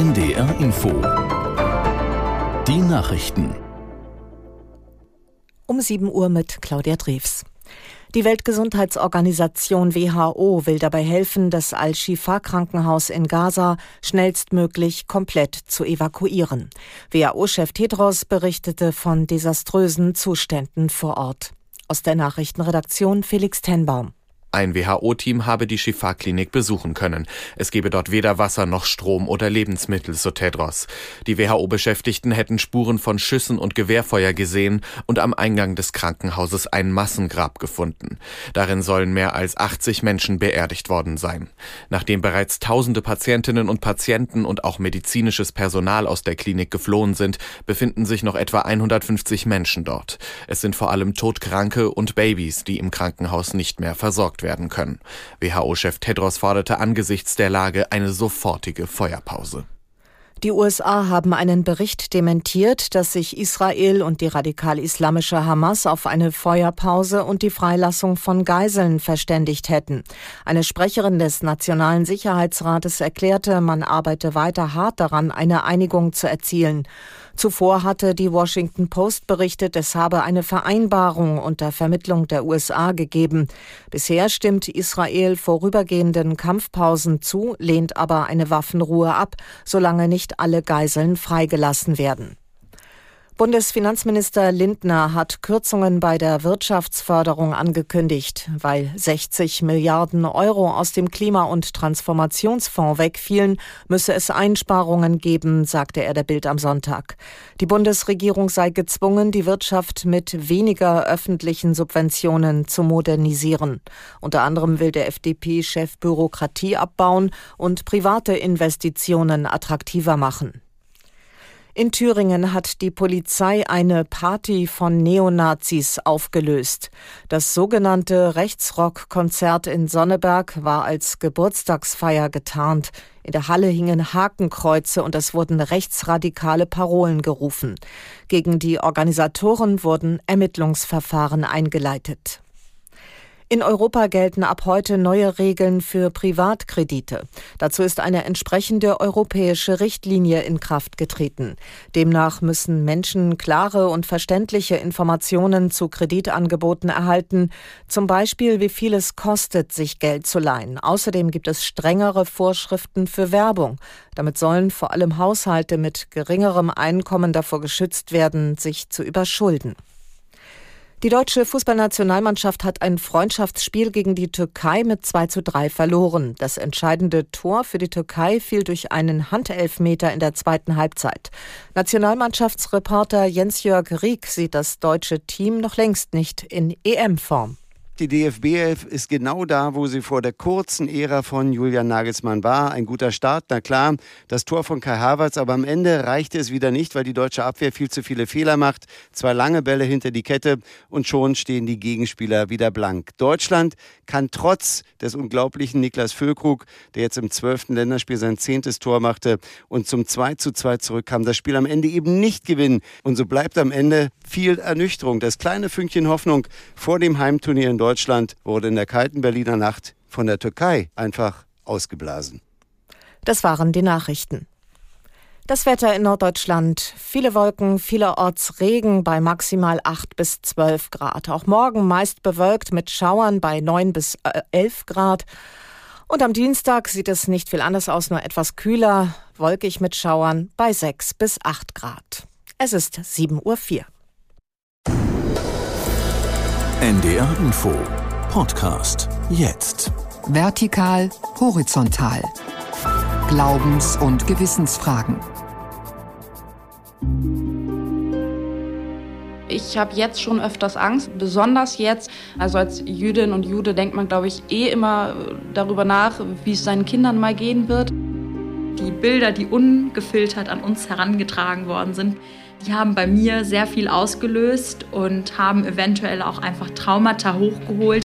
NDR Info. Die Nachrichten. Um 7 Uhr mit Claudia Drews. Die Weltgesundheitsorganisation WHO will dabei helfen, das Al-Shifa-Krankenhaus in Gaza schnellstmöglich komplett zu evakuieren. WHO-Chef Tedros berichtete von desaströsen Zuständen vor Ort. Aus der Nachrichtenredaktion Felix Tenbaum. Ein WHO-Team habe die Shifa-Klinik besuchen können. Es gebe dort weder Wasser noch Strom oder Lebensmittel, so Tedros. Die WHO-Beschäftigten hätten Spuren von Schüssen und Gewehrfeuer gesehen und am Eingang des Krankenhauses ein Massengrab gefunden. Darin sollen mehr als 80 Menschen beerdigt worden sein. Nachdem bereits tausende Patientinnen und Patienten und auch medizinisches Personal aus der Klinik geflohen sind, befinden sich noch etwa 150 Menschen dort. Es sind vor allem Todkranke und Babys, die im Krankenhaus nicht mehr versorgt versorgt werden können. WHO-Chef Tedros forderte angesichts der Lage eine sofortige Feuerpause. Die USA haben einen Bericht dementiert, dass sich Israel und die radikal-islamische Hamas auf eine Feuerpause und die Freilassung von Geiseln verständigt hätten. Eine Sprecherin des Nationalen Sicherheitsrates erklärte, man arbeite weiter hart daran, eine Einigung zu erzielen. Zuvor hatte die Washington Post berichtet, es habe eine Vereinbarung unter Vermittlung der USA gegeben. Bisher stimmt Israel vorübergehenden Kampfpausen zu, lehnt aber eine Waffenruhe ab, solange nicht alle Geiseln freigelassen werden. Bundesfinanzminister Lindner hat Kürzungen bei der Wirtschaftsförderung angekündigt. Weil 60 Milliarden Euro aus dem Klima- und Transformationsfonds wegfielen, müsse es Einsparungen geben, sagte er der Bild am Sonntag. Die Bundesregierung sei gezwungen, die Wirtschaft mit weniger öffentlichen Subventionen zu modernisieren. Unter anderem will der FDP-Chef Bürokratie abbauen und private Investitionen attraktiver machen. In Thüringen hat die Polizei eine Party von Neonazis aufgelöst. Das sogenannte Rechtsrock-Konzert in Sonneberg war als Geburtstagsfeier getarnt. In der Halle hingen Hakenkreuze und es wurden rechtsradikale Parolen gerufen. Gegen die Organisatoren wurden Ermittlungsverfahren eingeleitet. In Europa gelten ab heute neue Regeln für Privatkredite. Dazu ist eine entsprechende europäische Richtlinie in Kraft getreten. Demnach müssen Menschen klare und verständliche Informationen zu Kreditangeboten erhalten, zum Beispiel wie viel es kostet, sich Geld zu leihen. Außerdem gibt es strengere Vorschriften für Werbung. Damit sollen vor allem Haushalte mit geringerem Einkommen davor geschützt werden, sich zu überschulden. Die deutsche Fußballnationalmannschaft hat ein Freundschaftsspiel gegen die Türkei mit 2 zu 3 verloren. Das entscheidende Tor für die Türkei fiel durch einen Handelfmeter in der zweiten Halbzeit. Nationalmannschaftsreporter Jens-Jörg Rieck sieht das deutsche Team noch längst nicht in EM-Form. Die DFB 11 ist genau da, wo sie vor der kurzen Ära von Julian Nagelsmann war. Ein guter Start, na klar, das Tor von Kai Havertz, aber am Ende reichte es wieder nicht, weil die deutsche Abwehr viel zu viele Fehler macht. Zwei lange Bälle hinter die Kette und schon stehen die Gegenspieler wieder blank. Deutschland kann trotz des unglaublichen Niklas Füllkrug, der jetzt im zwölften Länderspiel sein zehntes Tor machte und zum 2 zu 2 zurückkam, das Spiel am Ende eben nicht gewinnen. Und so bleibt am Ende viel Ernüchterung. Das kleine Fünkchen Hoffnung vor dem Heimturnier in Deutschland Deutschland wurde in der kalten Berliner Nacht von der Türkei einfach ausgeblasen. Das waren die Nachrichten. Das Wetter in Norddeutschland. Viele Wolken, vielerorts Regen bei maximal 8 bis 12 Grad. Auch morgen meist bewölkt mit Schauern bei 9 bis 11 Grad. Und am Dienstag sieht es nicht viel anders aus, nur etwas kühler, wolkig mit Schauern bei 6 bis 8 Grad. Es ist 7.04 Uhr. NDR Info Podcast jetzt. Vertikal, horizontal. Glaubens- und Gewissensfragen. Ich habe jetzt schon öfters Angst, besonders jetzt. Also als Jüdin und Jude denkt man, glaube ich, eh immer darüber nach, wie es seinen Kindern mal gehen wird. Die Bilder, die ungefiltert an uns herangetragen worden sind, die haben bei mir sehr viel ausgelöst und haben eventuell auch einfach Traumata hochgeholt.